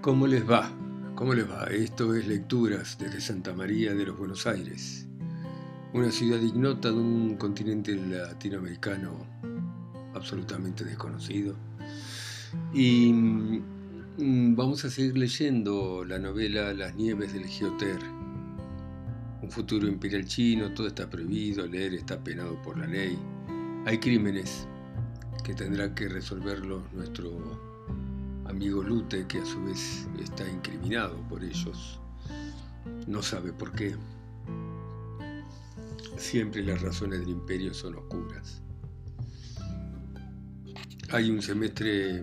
¿cómo les va? ¿Cómo les va? Esto es Lecturas desde Santa María de los Buenos Aires, una ciudad ignota de un continente latinoamericano absolutamente desconocido. Y mm, vamos a seguir leyendo la novela Las nieves del Geoter. Un futuro imperial chino, todo está prohibido, leer está penado por la ley. Hay crímenes que tendrá que resolverlos nuestro amigo Lute, que a su vez está incriminado por ellos, no sabe por qué. Siempre las razones del imperio son oscuras. Hay un semestre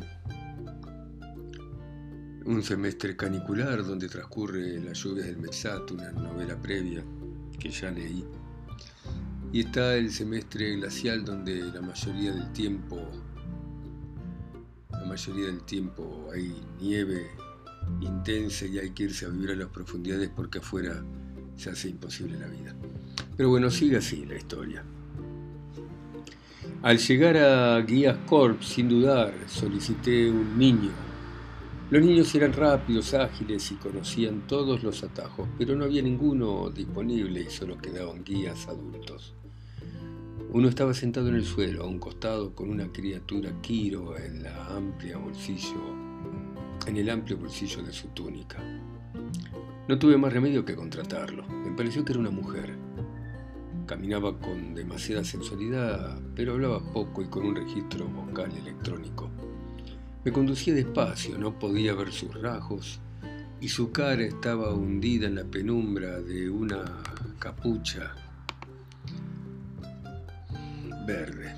un semestre canicular donde transcurre Las lluvias del Mexat, una novela previa que ya leí. Y está el semestre glacial donde la mayoría del tiempo mayoría del tiempo hay nieve intensa y hay que irse a vivir a las profundidades porque afuera se hace imposible la vida. Pero bueno, sigue así la historia. Al llegar a Guías Corp, sin dudar, solicité un niño. Los niños eran rápidos, ágiles y conocían todos los atajos, pero no había ninguno disponible y solo quedaban guías adultos. Uno estaba sentado en el suelo, a un costado, con una criatura Kiro en la amplia bolsillo, en el amplio bolsillo de su túnica. No tuve más remedio que contratarlo. Me pareció que era una mujer. Caminaba con demasiada sensualidad, pero hablaba poco y con un registro vocal electrónico. Me conducía despacio, no podía ver sus rasgos y su cara estaba hundida en la penumbra de una capucha verde.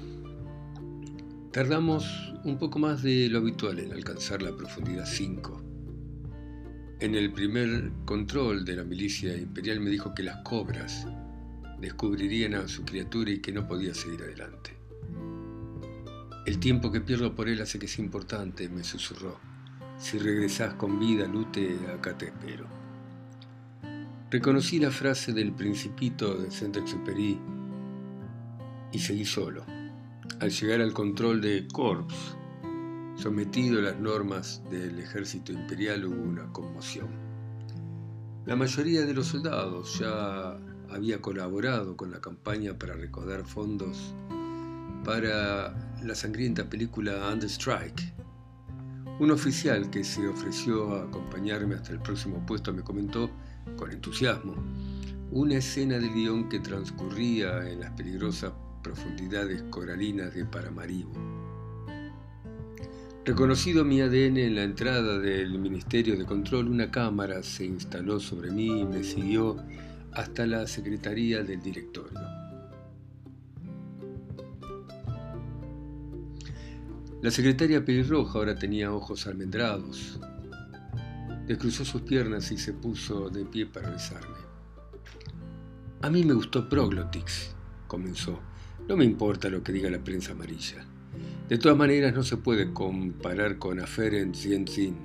Tardamos un poco más de lo habitual en alcanzar la profundidad 5. En el primer control de la milicia imperial me dijo que las cobras descubrirían a su criatura y que no podía seguir adelante. El tiempo que pierdo por él hace que sea importante, me susurró. Si regresás con vida, Lute, acá te espero. Reconocí la frase del principito de Saint-Exupéry y seguí solo. Al llegar al control de Corps, sometido a las normas del ejército imperial, hubo una conmoción. La mayoría de los soldados ya había colaborado con la campaña para recaudar fondos para la sangrienta película Under Strike. Un oficial que se ofreció a acompañarme hasta el próximo puesto me comentó con entusiasmo una escena del guion que transcurría en las peligrosas profundidades coralinas de Paramaribo. Reconocido mi ADN en la entrada del Ministerio de Control, una cámara se instaló sobre mí y me siguió hasta la Secretaría del Directorio. La secretaria pelirroja ahora tenía ojos almendrados. Descruzó sus piernas y se puso de pie para besarme. A mí me gustó Proglotix, comenzó. No me importa lo que diga la prensa amarilla. De todas maneras no se puede comparar con Aferen Zienzin.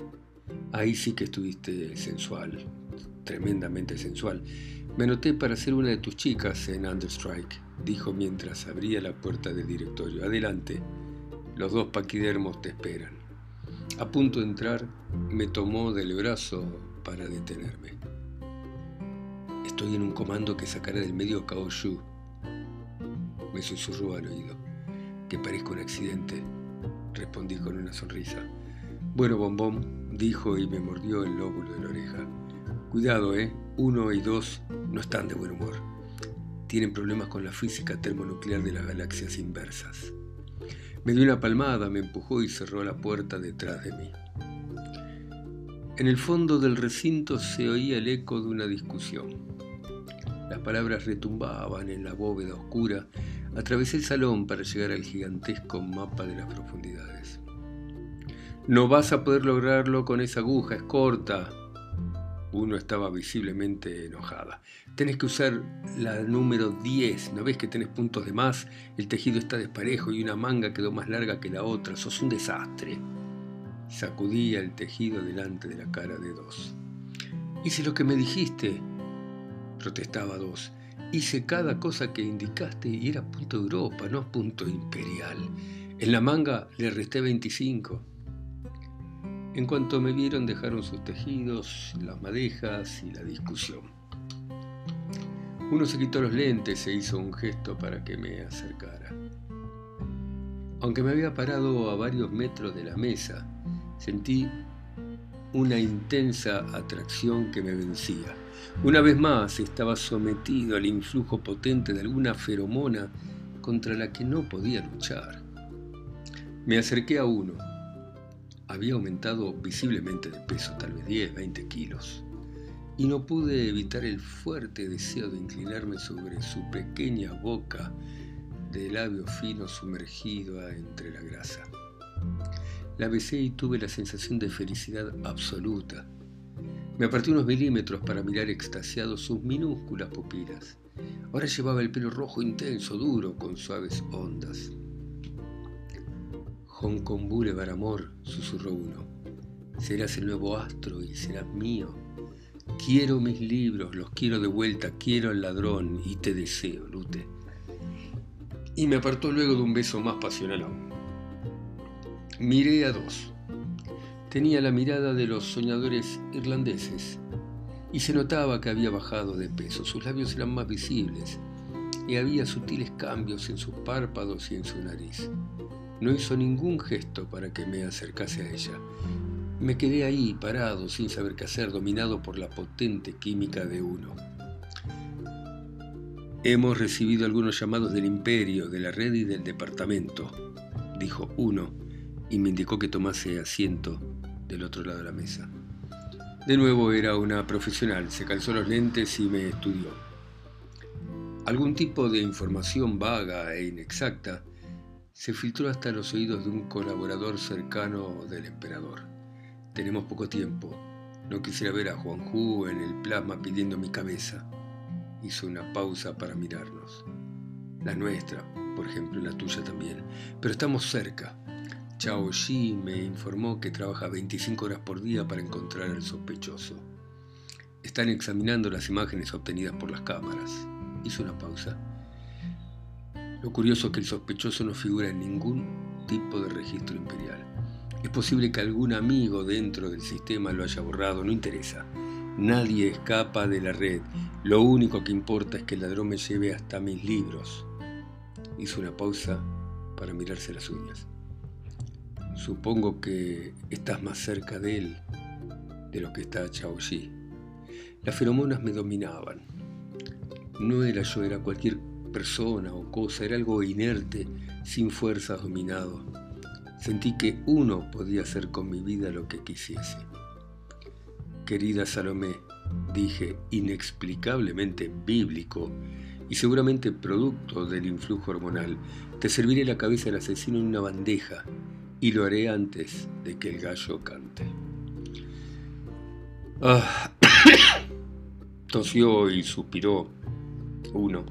Ahí sí que estuviste sensual, tremendamente sensual. Me anoté para ser una de tus chicas en Understrike, dijo mientras abría la puerta del directorio. Adelante, los dos paquidermos te esperan. A punto de entrar, me tomó del brazo para detenerme. Estoy en un comando que sacará del medio Kao me susurró al oído. Que parezca un accidente, respondí con una sonrisa. Bueno, bombón, dijo y me mordió el lóbulo de la oreja. Cuidado, ¿eh? Uno y dos no están de buen humor. Tienen problemas con la física termonuclear de las galaxias inversas. Me dio una palmada, me empujó y cerró la puerta detrás de mí. En el fondo del recinto se oía el eco de una discusión. Las palabras retumbaban en la bóveda oscura Atravesé el salón para llegar al gigantesco mapa de las profundidades. No vas a poder lograrlo con esa aguja, es corta. Uno estaba visiblemente enojada. Tenés que usar la número 10. ¿No ves que tenés puntos de más? El tejido está desparejo y una manga quedó más larga que la otra. Sos un desastre. Sacudía el tejido delante de la cara de dos. Hice lo que me dijiste, protestaba dos. Hice cada cosa que indicaste y era punto Europa, no punto imperial. En la manga le resté 25. En cuanto me vieron dejaron sus tejidos, las madejas y la discusión. Uno se quitó los lentes e hizo un gesto para que me acercara. Aunque me había parado a varios metros de la mesa, sentí una intensa atracción que me vencía. Una vez más estaba sometido al influjo potente de alguna feromona contra la que no podía luchar. Me acerqué a uno. Había aumentado visiblemente de peso, tal vez 10, 20 kilos, y no pude evitar el fuerte deseo de inclinarme sobre su pequeña boca de labio fino sumergido entre la grasa. La besé y tuve la sensación de felicidad absoluta. Me aparté unos milímetros para mirar extasiado sus minúsculas pupilas. Ahora llevaba el pelo rojo intenso, duro, con suaves ondas. Hong Kong Boulevard, amor, susurró uno. Serás el nuevo astro y serás mío. Quiero mis libros, los quiero de vuelta, quiero al ladrón y te deseo, Lute. Y me apartó luego de un beso más pasional aún. Miré a dos. Tenía la mirada de los soñadores irlandeses y se notaba que había bajado de peso. Sus labios eran más visibles y había sutiles cambios en sus párpados y en su nariz. No hizo ningún gesto para que me acercase a ella. Me quedé ahí, parado, sin saber qué hacer, dominado por la potente química de uno. Hemos recibido algunos llamados del imperio, de la red y del departamento, dijo uno y me indicó que tomase asiento del otro lado de la mesa. De nuevo era una profesional, se calzó los lentes y me estudió. Algún tipo de información vaga e inexacta se filtró hasta los oídos de un colaborador cercano del emperador. Tenemos poco tiempo. No quisiera ver a Juan Hu en el plasma pidiendo mi cabeza. Hizo una pausa para mirarnos. La nuestra, por ejemplo, la tuya también. Pero estamos cerca. Chao Shi me informó que trabaja 25 horas por día para encontrar al sospechoso. Están examinando las imágenes obtenidas por las cámaras. Hizo una pausa. Lo curioso es que el sospechoso no figura en ningún tipo de registro imperial. Es posible que algún amigo dentro del sistema lo haya borrado, no interesa. Nadie escapa de la red. Lo único que importa es que el ladrón me lleve hasta mis libros. Hizo una pausa para mirarse las uñas. Supongo que estás más cerca de él de lo que está Chao Yi. Las feromonas me dominaban. No era yo, era cualquier persona o cosa, era algo inerte, sin fuerzas dominado. Sentí que uno podía hacer con mi vida lo que quisiese. Querida Salomé, dije, inexplicablemente bíblico y seguramente producto del influjo hormonal, te serviré la cabeza del asesino en una bandeja y lo haré antes de que el gallo cante. Ah. Tosió y suspiró uno.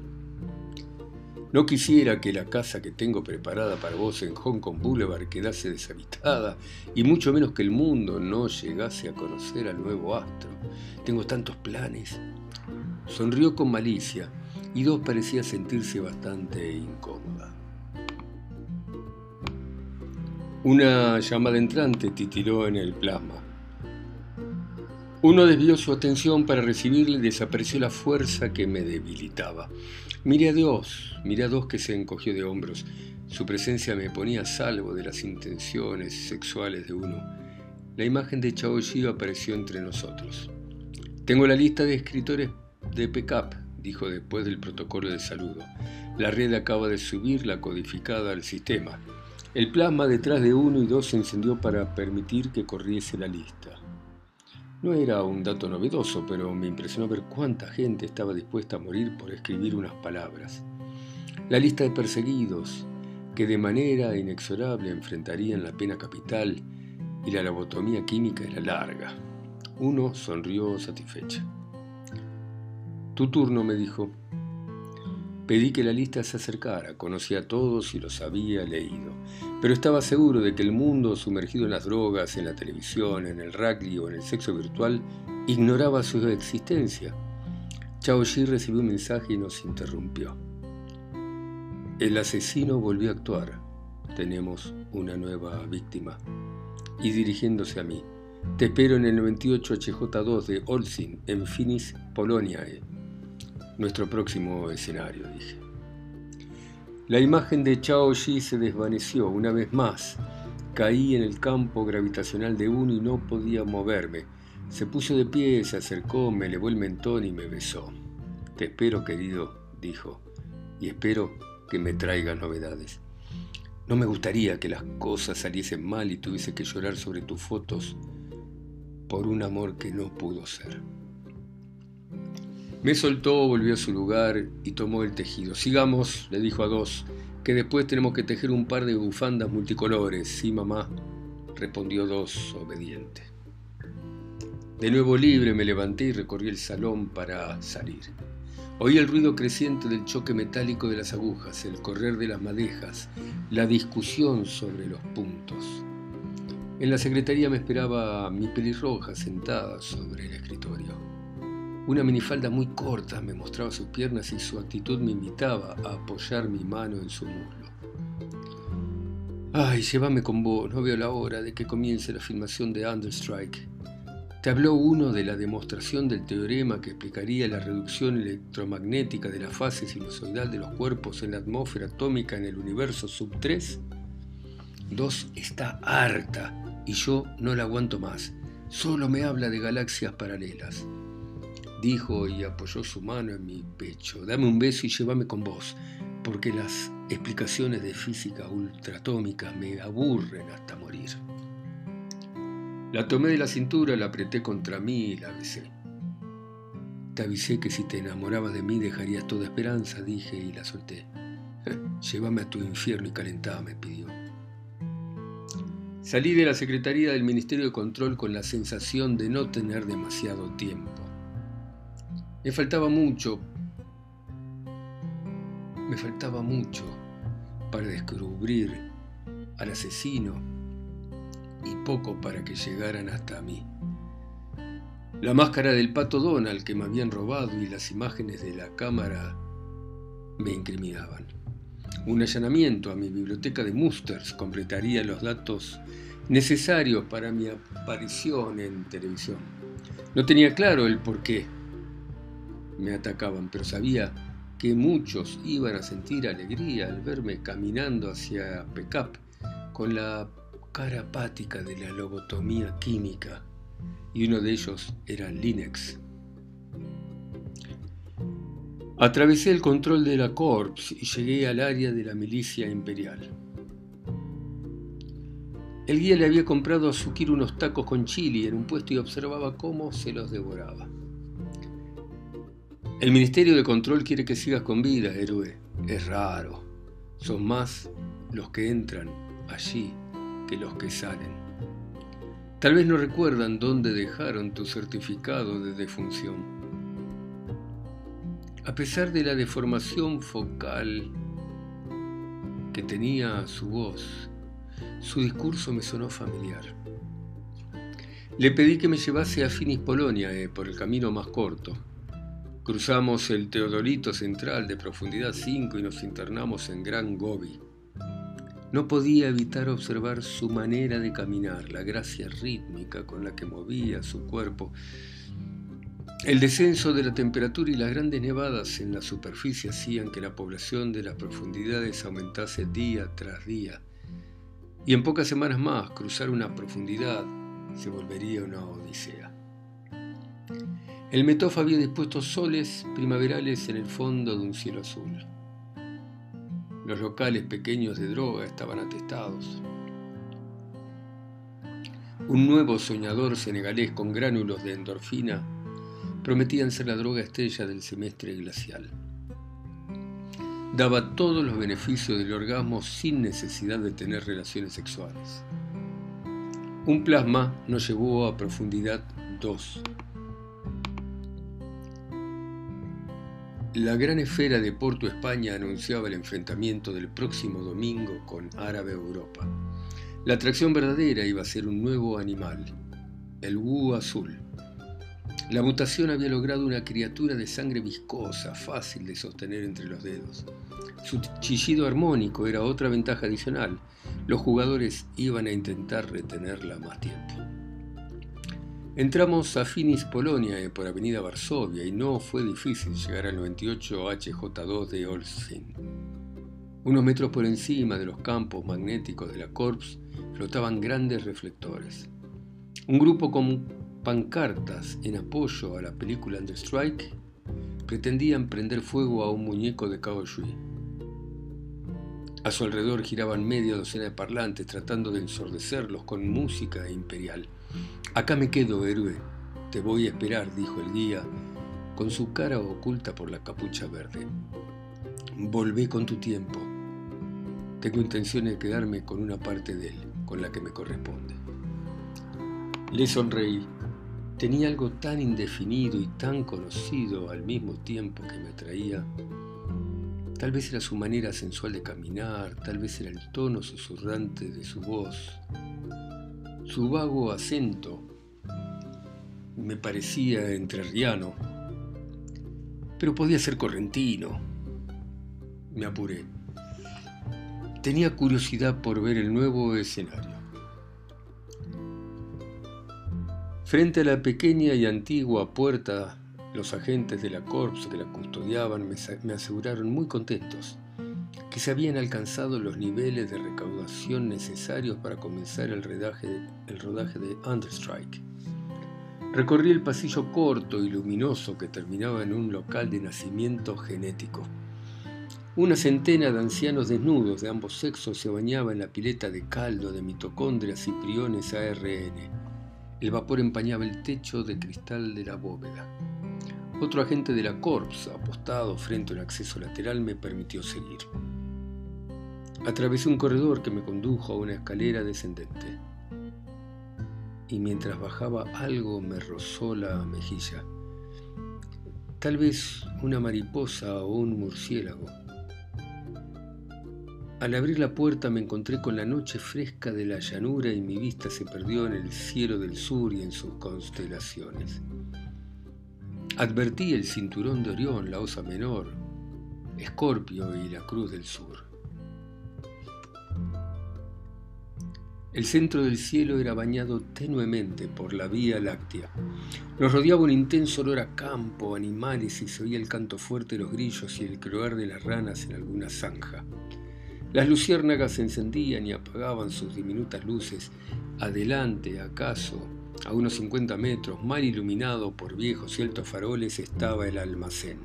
No quisiera que la casa que tengo preparada para vos en Hong Kong Boulevard quedase deshabitada y mucho menos que el mundo no llegase a conocer al nuevo astro. Tengo tantos planes. Sonrió con malicia y dos parecía sentirse bastante incómoda. Una llamada entrante titiló en el plasma. Uno desvió su atención para recibirle y desapareció la fuerza que me debilitaba. Miré a Dios, miré a Dios que se encogió de hombros. Su presencia me ponía a salvo de las intenciones sexuales de uno. La imagen de Chao Yi apareció entre nosotros. Tengo la lista de escritores de PECAP, dijo después del protocolo de saludo. La red acaba de subir la codificada al sistema. El plasma detrás de uno y dos se encendió para permitir que corriese la lista. No era un dato novedoso, pero me impresionó ver cuánta gente estaba dispuesta a morir por escribir unas palabras. La lista de perseguidos, que de manera inexorable enfrentarían la pena capital y la lobotomía química era larga. Uno sonrió satisfecha. Tu turno, me dijo. Pedí que la lista se acercara, conocía a todos y los había leído, pero estaba seguro de que el mundo sumergido en las drogas, en la televisión, en el rugby o en el sexo virtual ignoraba su existencia. Chao Yi recibió un mensaje y nos interrumpió. El asesino volvió a actuar. Tenemos una nueva víctima. Y dirigiéndose a mí, Te espero en el 98 HJ2 de Olsin, en Finis, Polonia. Nuestro próximo escenario, dije. La imagen de Chao Yi se desvaneció una vez más. Caí en el campo gravitacional de uno y no podía moverme. Se puso de pie, se acercó, me elevó el mentón y me besó. Te espero, querido, dijo, y espero que me traigas novedades. No me gustaría que las cosas saliesen mal y tuviese que llorar sobre tus fotos por un amor que no pudo ser. Me soltó, volvió a su lugar y tomó el tejido. Sigamos, le dijo a dos, que después tenemos que tejer un par de bufandas multicolores. Sí, mamá, respondió dos, obediente. De nuevo libre me levanté y recorrí el salón para salir. Oí el ruido creciente del choque metálico de las agujas, el correr de las madejas, la discusión sobre los puntos. En la secretaría me esperaba mi pelirroja sentada sobre el escritorio. Una minifalda muy corta me mostraba sus piernas y su actitud me invitaba a apoyar mi mano en su muslo. Ay, llévame con vos, no veo la hora de que comience la filmación de Understrike. Te habló uno de la demostración del teorema que explicaría la reducción electromagnética de la fase sinusoidal de los cuerpos en la atmósfera atómica en el universo sub 3. Dos está harta y yo no la aguanto más. Solo me habla de galaxias paralelas. Dijo y apoyó su mano en mi pecho. Dame un beso y llévame con vos, porque las explicaciones de física ultratómica me aburren hasta morir. La tomé de la cintura, la apreté contra mí y la besé. Te avisé que si te enamorabas de mí dejarías toda esperanza, dije y la solté. Llévame a tu infierno y calentá, me pidió. Salí de la Secretaría del Ministerio de Control con la sensación de no tener demasiado tiempo. Me faltaba mucho, me faltaba mucho para descubrir al asesino y poco para que llegaran hasta mí. La máscara del pato Donald que me habían robado y las imágenes de la cámara me incriminaban. Un allanamiento a mi biblioteca de Musters completaría los datos necesarios para mi aparición en televisión. No tenía claro el por qué me atacaban, pero sabía que muchos iban a sentir alegría al verme caminando hacia Pecap con la cara apática de la lobotomía química y uno de ellos era Linux. Atravesé el control de la Corps y llegué al área de la milicia imperial. El guía le había comprado a Sukir unos tacos con chili en un puesto y observaba cómo se los devoraba. El Ministerio de Control quiere que sigas con vida, héroe. Es raro. Son más los que entran allí que los que salen. Tal vez no recuerdan dónde dejaron tu certificado de defunción. A pesar de la deformación focal que tenía su voz, su discurso me sonó familiar. Le pedí que me llevase a Finis Polonia eh, por el camino más corto. Cruzamos el Teodolito Central de profundidad 5 y nos internamos en Gran Gobi. No podía evitar observar su manera de caminar, la gracia rítmica con la que movía su cuerpo. El descenso de la temperatura y las grandes nevadas en la superficie hacían que la población de las profundidades aumentase día tras día. Y en pocas semanas más cruzar una profundidad se volvería una odisea. El Metof había dispuesto soles primaverales en el fondo de un cielo azul. Los locales pequeños de droga estaban atestados. Un nuevo soñador senegalés con gránulos de endorfina prometían ser la droga estrella del semestre glacial. Daba todos los beneficios del orgasmo sin necesidad de tener relaciones sexuales. Un plasma nos llevó a profundidad 2 La gran esfera de Porto España anunciaba el enfrentamiento del próximo domingo con Árabe Europa. La atracción verdadera iba a ser un nuevo animal, el Wu azul. La mutación había logrado una criatura de sangre viscosa, fácil de sostener entre los dedos. Su chillido armónico era otra ventaja adicional. Los jugadores iban a intentar retenerla más tiempo. Entramos a Finis Polonia eh, por Avenida Varsovia y no fue difícil llegar al 98 HJ2 de Olsztyn. Unos metros por encima de los campos magnéticos de la Corps flotaban grandes reflectores. Un grupo con pancartas en apoyo a la película Under Strike pretendían prender fuego a un muñeco de Shui. A su alrededor giraban media docena de parlantes tratando de ensordecerlos con música imperial. Acá me quedo, héroe. Te voy a esperar, dijo el guía, con su cara oculta por la capucha verde. Volvé con tu tiempo. Tengo intención de quedarme con una parte de él, con la que me corresponde. Le sonreí. Tenía algo tan indefinido y tan conocido al mismo tiempo que me atraía. Tal vez era su manera sensual de caminar, tal vez era el tono susurrante de su voz, su vago acento me parecía entrerriano, pero podía ser correntino. Me apuré. Tenía curiosidad por ver el nuevo escenario. Frente a la pequeña y antigua puerta, los agentes de la Corps que la custodiaban me aseguraron muy contentos que se habían alcanzado los niveles de recaudación necesarios para comenzar el rodaje, de Understrike. Recorrí el pasillo corto y luminoso que terminaba en un local de nacimiento genético. Una centena de ancianos desnudos de ambos sexos se bañaba en la pileta de caldo de mitocondrias y priones ARN. El vapor empañaba el techo de cristal de la bóveda. Otro agente de la Corps, apostado frente a un acceso lateral, me permitió seguir. Atravesé un corredor que me condujo a una escalera descendente. Y mientras bajaba algo me rozó la mejilla. Tal vez una mariposa o un murciélago. Al abrir la puerta me encontré con la noche fresca de la llanura y mi vista se perdió en el cielo del sur y en sus constelaciones. Advertí el cinturón de Orión, la Osa Menor, Escorpio y la Cruz del Sur. El centro del cielo era bañado tenuemente por la Vía Láctea. Nos rodeaba un intenso olor a campo, animales y se oía el canto fuerte de los grillos y el croar de las ranas en alguna zanja. Las luciérnagas encendían y apagaban sus diminutas luces. Adelante, acaso, a unos 50 metros, mal iluminado por viejos y altos faroles, estaba el almacén.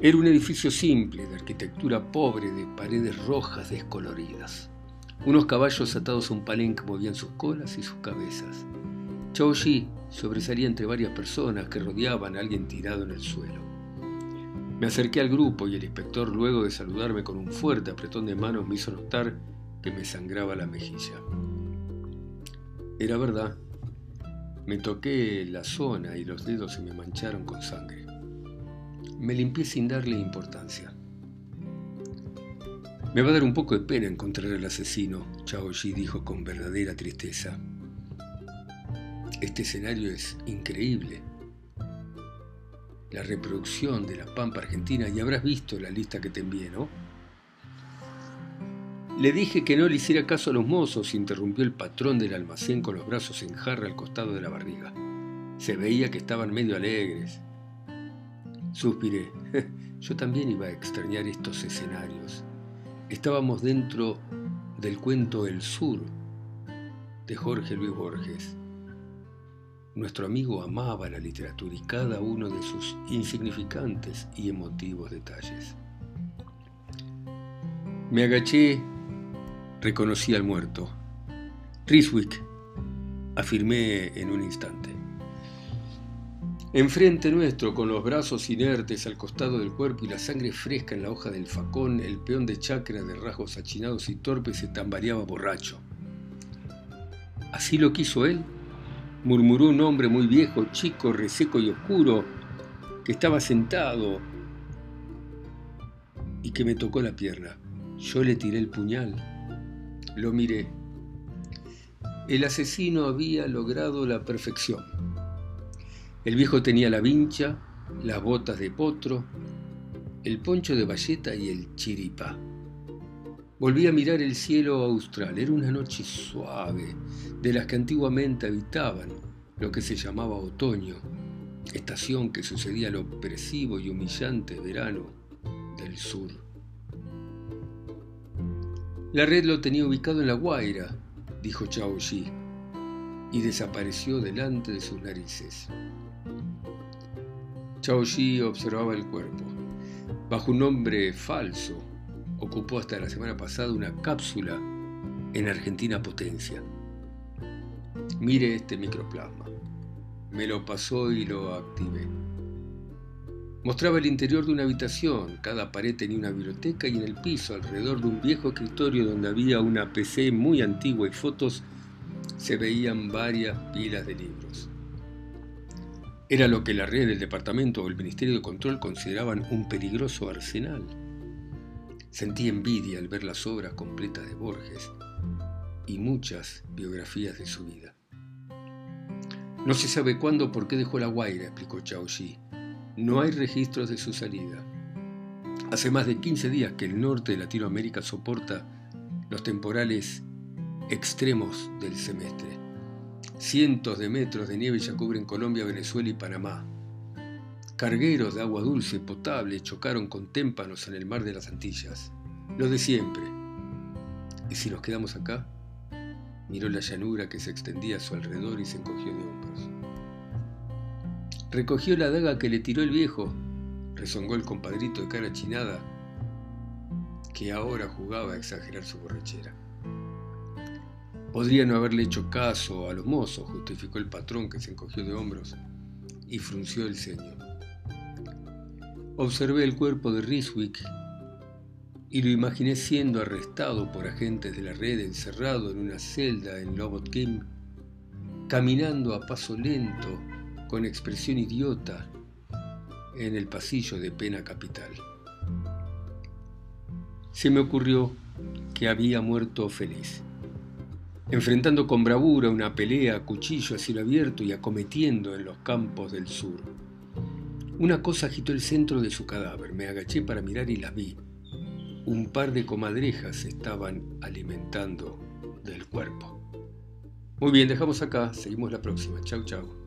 Era un edificio simple, de arquitectura pobre, de paredes rojas descoloridas. Unos caballos atados a un palenque movían sus colas y sus cabezas. Chao sobresalía entre varias personas que rodeaban a alguien tirado en el suelo. Me acerqué al grupo y el inspector, luego de saludarme con un fuerte apretón de manos, me hizo notar que me sangraba la mejilla. Era verdad. Me toqué la zona y los dedos se me mancharon con sangre. Me limpié sin darle importancia. Me va a dar un poco de pena encontrar al asesino, Chao Ji dijo con verdadera tristeza. Este escenario es increíble. La reproducción de la Pampa Argentina, y habrás visto la lista que te envié, ¿no? Le dije que no le hiciera caso a los mozos, interrumpió el patrón del almacén con los brazos en jarra al costado de la barriga. Se veía que estaban medio alegres. Suspiré. Yo también iba a extrañar estos escenarios. Estábamos dentro del cuento El Sur de Jorge Luis Borges. Nuestro amigo amaba la literatura y cada uno de sus insignificantes y emotivos detalles. Me agaché, reconocí al muerto. Riswick, afirmé en un instante. Enfrente nuestro, con los brazos inertes al costado del cuerpo y la sangre fresca en la hoja del facón, el peón de chacra de rasgos achinados y torpes se tambaleaba borracho. ¿Así lo quiso él? murmuró un hombre muy viejo, chico, reseco y oscuro, que estaba sentado y que me tocó la pierna. Yo le tiré el puñal. Lo miré. El asesino había logrado la perfección el viejo tenía la vincha, las botas de potro, el poncho de bayeta y el chiripá. Volví a mirar el cielo austral. Era una noche suave, de las que antiguamente habitaban lo que se llamaba otoño, estación que sucedía al opresivo y humillante verano del sur. La red lo tenía ubicado en La Guaira, dijo Chao Yi, y desapareció delante de sus narices. Chao observaba el cuerpo. Bajo un nombre falso, ocupó hasta la semana pasada una cápsula en Argentina Potencia. Mire este microplasma. Me lo pasó y lo activé. Mostraba el interior de una habitación, cada pared tenía una biblioteca y en el piso, alrededor de un viejo escritorio donde había una PC muy antigua y fotos, se veían varias pilas de libros. Era lo que la red del departamento o el Ministerio de Control consideraban un peligroso arsenal. Sentí envidia al ver las obras completas de Borges y muchas biografías de su vida. No se sabe cuándo por qué dejó la Guaira, explicó Chao Shi. No hay registros de su salida. Hace más de 15 días que el norte de Latinoamérica soporta los temporales extremos del semestre. Cientos de metros de nieve ya cubren Colombia, Venezuela y Panamá. Cargueros de agua dulce potable chocaron con témpanos en el mar de las Antillas. Lo de siempre. ¿Y si nos quedamos acá? Miró la llanura que se extendía a su alrededor y se encogió de hombros. Recogió la daga que le tiró el viejo, rezongó el compadrito de cara chinada, que ahora jugaba a exagerar su borrachera. Podría no haberle hecho caso a los mozos, justificó el patrón que se encogió de hombros y frunció el ceño. Observé el cuerpo de Riswick y lo imaginé siendo arrestado por agentes de la red, encerrado en una celda en Lobot Kim, caminando a paso lento, con expresión idiota, en el pasillo de pena capital. Se me ocurrió que había muerto feliz, enfrentando con bravura una pelea a cuchillo a cielo abierto y acometiendo en los campos del sur. Una cosa agitó el centro de su cadáver, me agaché para mirar y las vi un par de comadrejas estaban alimentando del cuerpo. Muy bien, dejamos acá, seguimos la próxima. Chau, chau.